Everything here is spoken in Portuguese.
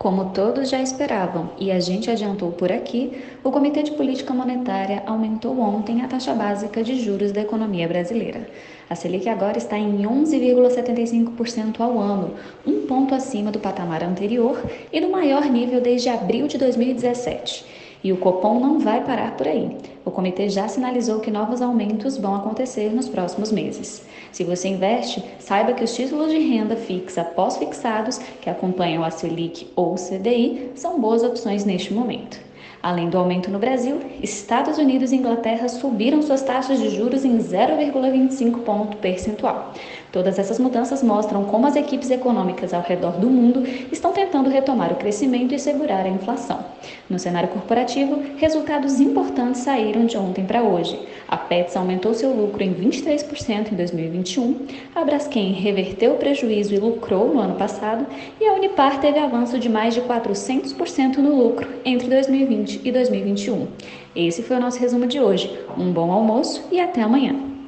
Como todos já esperavam e a gente adiantou por aqui, o Comitê de Política Monetária aumentou ontem a taxa básica de juros da economia brasileira. A Selic agora está em 11,75% ao ano, um ponto acima do patamar anterior e do maior nível desde abril de 2017. E o Copom não vai parar por aí. O comitê já sinalizou que novos aumentos vão acontecer nos próximos meses. Se você investe, saiba que os títulos de renda fixa pós-fixados, que acompanham a Selic ou CDI, são boas opções neste momento. Além do aumento no Brasil, Estados Unidos e Inglaterra subiram suas taxas de juros em 0,25 ponto percentual. Todas essas mudanças mostram como as equipes econômicas ao redor do mundo estão tentando retomar o crescimento e segurar a inflação. No cenário corporativo, resultados importantes saíram de ontem para hoje. A Pets aumentou seu lucro em 23% em 2021, a Braskem reverteu o prejuízo e lucrou no ano passado, e a Unipar teve avanço de mais de 400% no lucro entre 2020 2020 e 2021. Esse foi o nosso resumo de hoje. Um bom almoço e até amanhã.